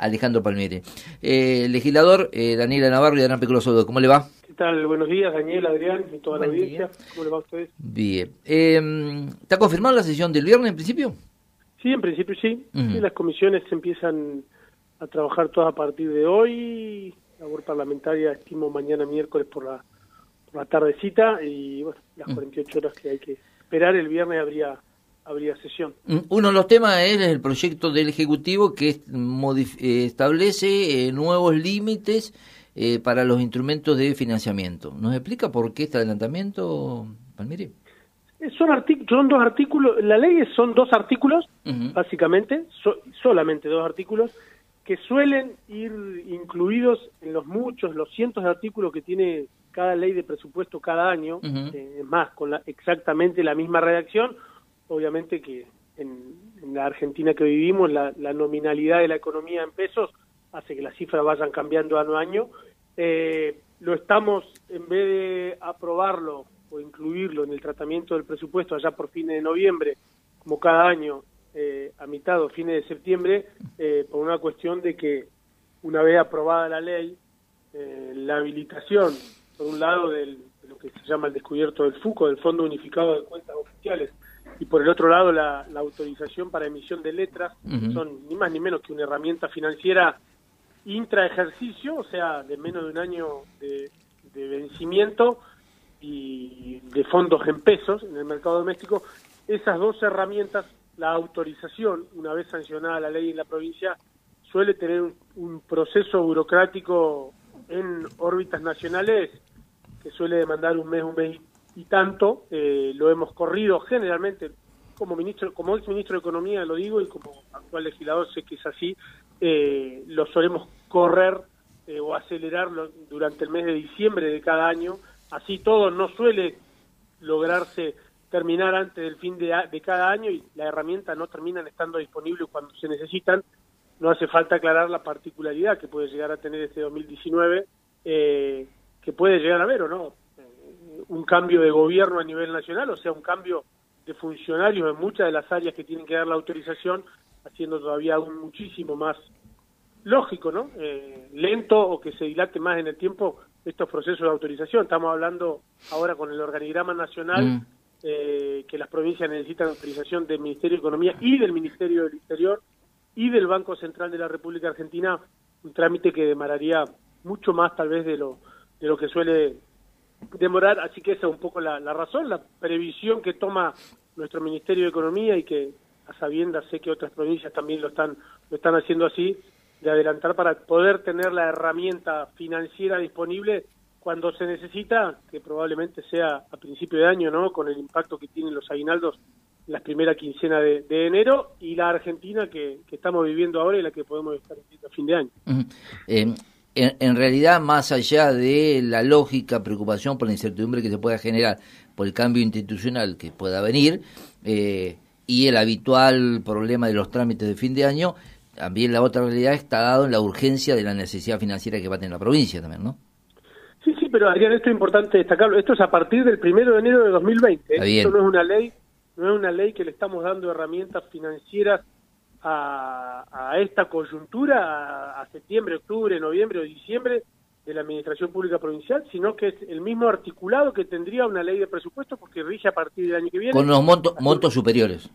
Alejandro Palmieri. Eh, legislador eh, Daniela Navarro y Adrián Peculoso, ¿cómo le va? ¿Qué tal? Buenos días, Daniel, Adrián y toda la audiencia. ¿Cómo le va a ustedes? Bien. Eh, ¿Está confirmada la sesión del viernes en principio? Sí, en principio sí. sí. Las comisiones empiezan a trabajar todas a partir de hoy. La labor parlamentaria estimo mañana miércoles por la, por la tardecita y bueno, las 48 horas que hay que esperar. El viernes habría habría sesión. Uno de los temas es el proyecto del Ejecutivo que eh, establece eh, nuevos límites eh, para los instrumentos de financiamiento. ¿Nos explica por qué este adelantamiento, Palmieri? Son, son dos artículos, la ley son dos artículos, básicamente, solamente dos artículos, que suelen ir incluidos en los muchos, los cientos de artículos que tiene cada ley de presupuesto cada año, es más, con la, exactamente la misma redacción, obviamente que en, la Argentina que vivimos la, nominalidad de la economía en pesos hace que las cifras vayan cambiando año a año. Eh, lo estamos, en vez de aprobarlo o incluirlo en el tratamiento del presupuesto allá por fines de noviembre, como cada año, eh, a mitad o fines de septiembre, eh, por una cuestión de que una vez aprobada la ley, la habilitación, por un lado, del, de lo que se llama el descubierto del FUCO, del Fondo Unificado de Cuentas Oficiales, y por el otro lado la, autorización para emisión de letras, son ni más ni menos que una herramienta financiera intra ejercicio, o sea, de menos de un año de, vencimiento y de fondos en pesos en el mercado doméstico, esas dos herramientas, la autorización, una vez sancionada la ley en la provincia, suele tener un proceso burocrático en órbitas nacionales que suele demandar un mes, un mes y tanto eh, lo hemos corrido generalmente como ministro, como ex ministro de Economía lo digo y como actual legislador sé que es así, eh, lo solemos correr eh, o acelerarlo durante el mes de diciembre de cada año, así todo no suele lograrse terminar antes del fin de, de cada año y la herramienta no terminan estando disponibles cuando se necesitan, no hace falta aclarar la particularidad que puede llegar a tener este 2019, que puede llegar a ver o no, un cambio de gobierno a nivel nacional, o sea, un cambio de funcionarios en muchas de las áreas que tienen que dar la autorización, haciendo todavía aún muchísimo más lógico, ¿no? Eh, lento o que se dilate más en el tiempo estos procesos de autorización. Estamos hablando ahora con el organigrama nacional mm. eh, que las provincias necesitan autorización del Ministerio de Economía y del Ministerio del Interior y del Banco Central de la República Argentina, un trámite que demoraría mucho más tal vez de lo de lo que suele demorar, así que esa es un poco la, razón, la previsión que toma nuestro Ministerio de Economía y que a sabiendas sé que otras provincias también lo están, lo están haciendo así, de adelantar para poder tener la herramienta financiera disponible cuando se necesita, que probablemente sea a principio de año, ¿no? Con el impacto que tienen los aguinaldos las primeras quincenas de, enero y la Argentina que, estamos viviendo ahora y la que podemos estar viviendo a fin de año en, realidad, más allá de la lógica preocupación por la incertidumbre que se pueda generar por el cambio institucional que pueda venir eh, y el habitual problema de los trámites de fin de año, también la otra realidad está dado en la urgencia de la necesidad financiera que va a tener la provincia también, ¿no? Sí, sí, pero Adrián, esto es importante destacarlo. Esto es a partir del primero de enero de 2020. Esto no es una ley, no es una ley que le estamos dando herramientas financieras a, esta coyuntura, a, septiembre, octubre, noviembre o diciembre de la Administración Pública Provincial, sino que es el mismo articulado que tendría una ley de presupuesto porque rige a partir del año que viene. Con los montos superiores.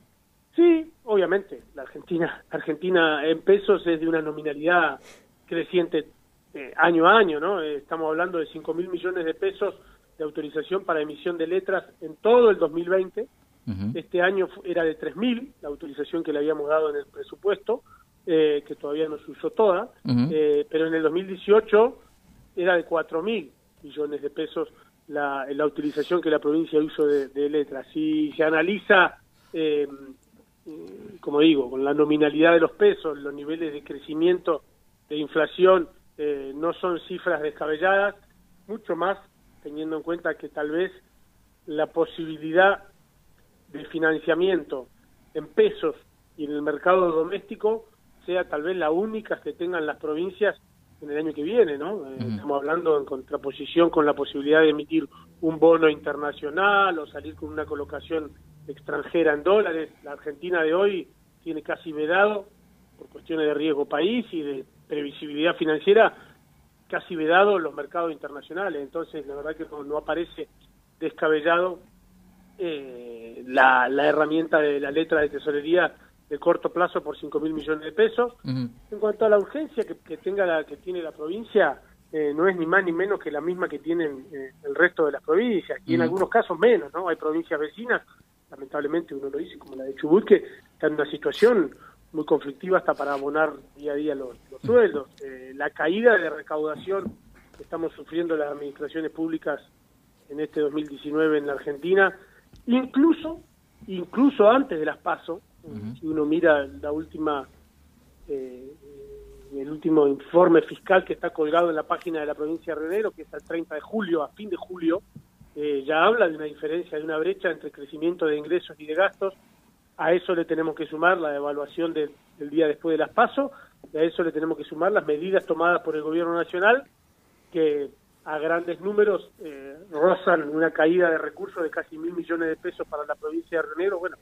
Sí, obviamente. La Argentina, Argentina en pesos es de una nominalidad creciente eh, año a año, ¿no? Eh, estamos hablando de 5 mil millones de pesos de autorización para emisión de letras en todo el 2020 este año era de 3.000, la autorización que le habíamos dado en el presupuesto, eh, que todavía no se usó toda, eh, pero en el 2018 era de 4.000 millones de pesos la, la utilización que la provincia hizo de, letras. Si se analiza, eh, como digo, con la nominalidad de los pesos, los niveles de crecimiento, de inflación, no son cifras descabelladas, mucho más teniendo en cuenta que tal vez la posibilidad de financiamiento en pesos y en el mercado doméstico sea tal vez la única que tengan las provincias en el año que viene, ¿no? Eh, estamos hablando en contraposición con la posibilidad de emitir un bono internacional o salir con una colocación extranjera en dólares. La Argentina de hoy tiene casi vedado por cuestiones de riesgo país y de previsibilidad financiera casi vedado los mercados internacionales. Entonces, la verdad que no, aparece descabellado eh, la, herramienta de la letra de tesorería de corto plazo por 5 mil millones de pesos. En cuanto a la urgencia que, tenga la, que tiene la provincia, eh, no es ni más ni menos que la misma que tienen eh, el resto de las provincias, y en algunos casos menos, ¿no? Hay provincias vecinas, lamentablemente uno lo dice, como la de Chubut, que están en una situación muy conflictiva hasta para abonar día a día los, sueldos. Eh, la caída de recaudación que estamos sufriendo las administraciones públicas en este 2019 en la Argentina, incluso incluso antes de las PASO, si uno mira la última eh, el último informe fiscal que está colgado en la página de la provincia de Río que es el 30 de julio, a fin de julio, eh, ya habla de una diferencia, de una brecha entre crecimiento de ingresos y de gastos. A eso le tenemos que sumar la evaluación del, día después de las PASO, y a eso le tenemos que sumar las medidas tomadas por el gobierno nacional, que a grandes números eh, rozan una caída de recursos de casi mil millones de pesos para la provincia de Río Bueno,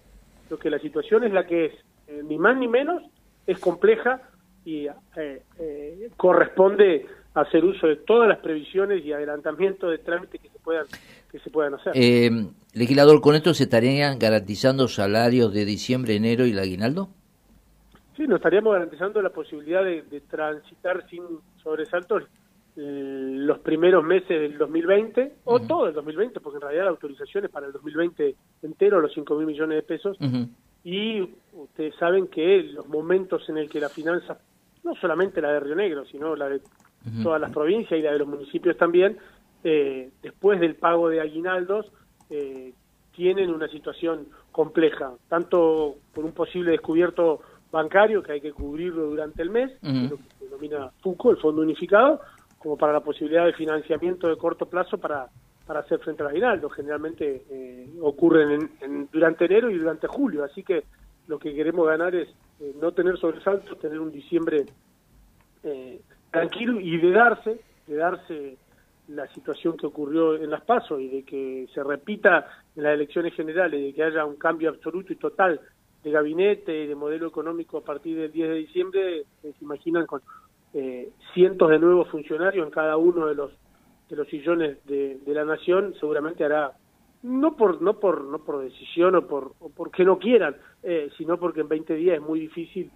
lo que la situación es la que es, eh, ni más ni menos, es compleja y eh, corresponde hacer uso de todas las previsiones y adelantamientos de trámites que se puedan que se puedan hacer. Eh, legislador, ¿con esto se estarían garantizando salarios de diciembre, enero y el aguinaldo? Sí, nos estaríamos garantizando la posibilidad de, transitar sin sobresaltos eh, los primeros meses del 2020 o todo el 2020, porque en realidad la autorización es para el 2020 entero, los 5 mil millones de pesos. Y ustedes saben que los momentos en el que la finanza, no solamente la de Río Negro, sino la de todas las provincias y la de los municipios también, eh, después del pago de aguinaldos, eh, tienen una situación compleja, tanto por un posible descubierto bancario que hay que cubrirlo durante el mes, lo que se denomina FUCO, el Fondo Unificado, como para la posibilidad de financiamiento de corto plazo para, para hacer frente al aguinaldo. Generalmente eh, ocurren en, durante enero y durante julio, así que lo que queremos ganar es eh, no tener sobresaltos, tener un diciembre tranquilo y de darse, de darse la situación que ocurrió en las PASO y de que se repita en las elecciones generales, de que haya un cambio absoluto y total de gabinete y de modelo económico a partir del 10 de diciembre, eh, se imaginan con eh, cientos de nuevos funcionarios en cada uno de los de los sillones de, la nación, seguramente hará no por no por no por decisión o por o porque no quieran, eh, sino porque en 20 días es muy difícil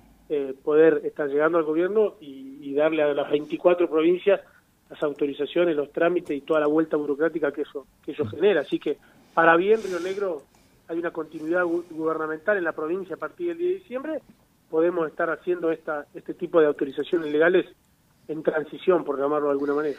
poder estar llegando al gobierno y, y darle a las 24 provincias las autorizaciones, los trámites y toda la vuelta burocrática que eso, que eso genera. Así que, para bien, Río Negro hay una continuidad gubernamental en la provincia a partir del 10 de diciembre, podemos estar haciendo esta, este tipo de autorizaciones legales en transición, por llamarlo de alguna manera.